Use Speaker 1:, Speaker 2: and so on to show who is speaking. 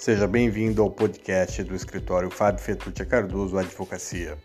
Speaker 1: Seja bem-vindo ao podcast do escritório Fábio Fetuccia Cardoso Advocacia.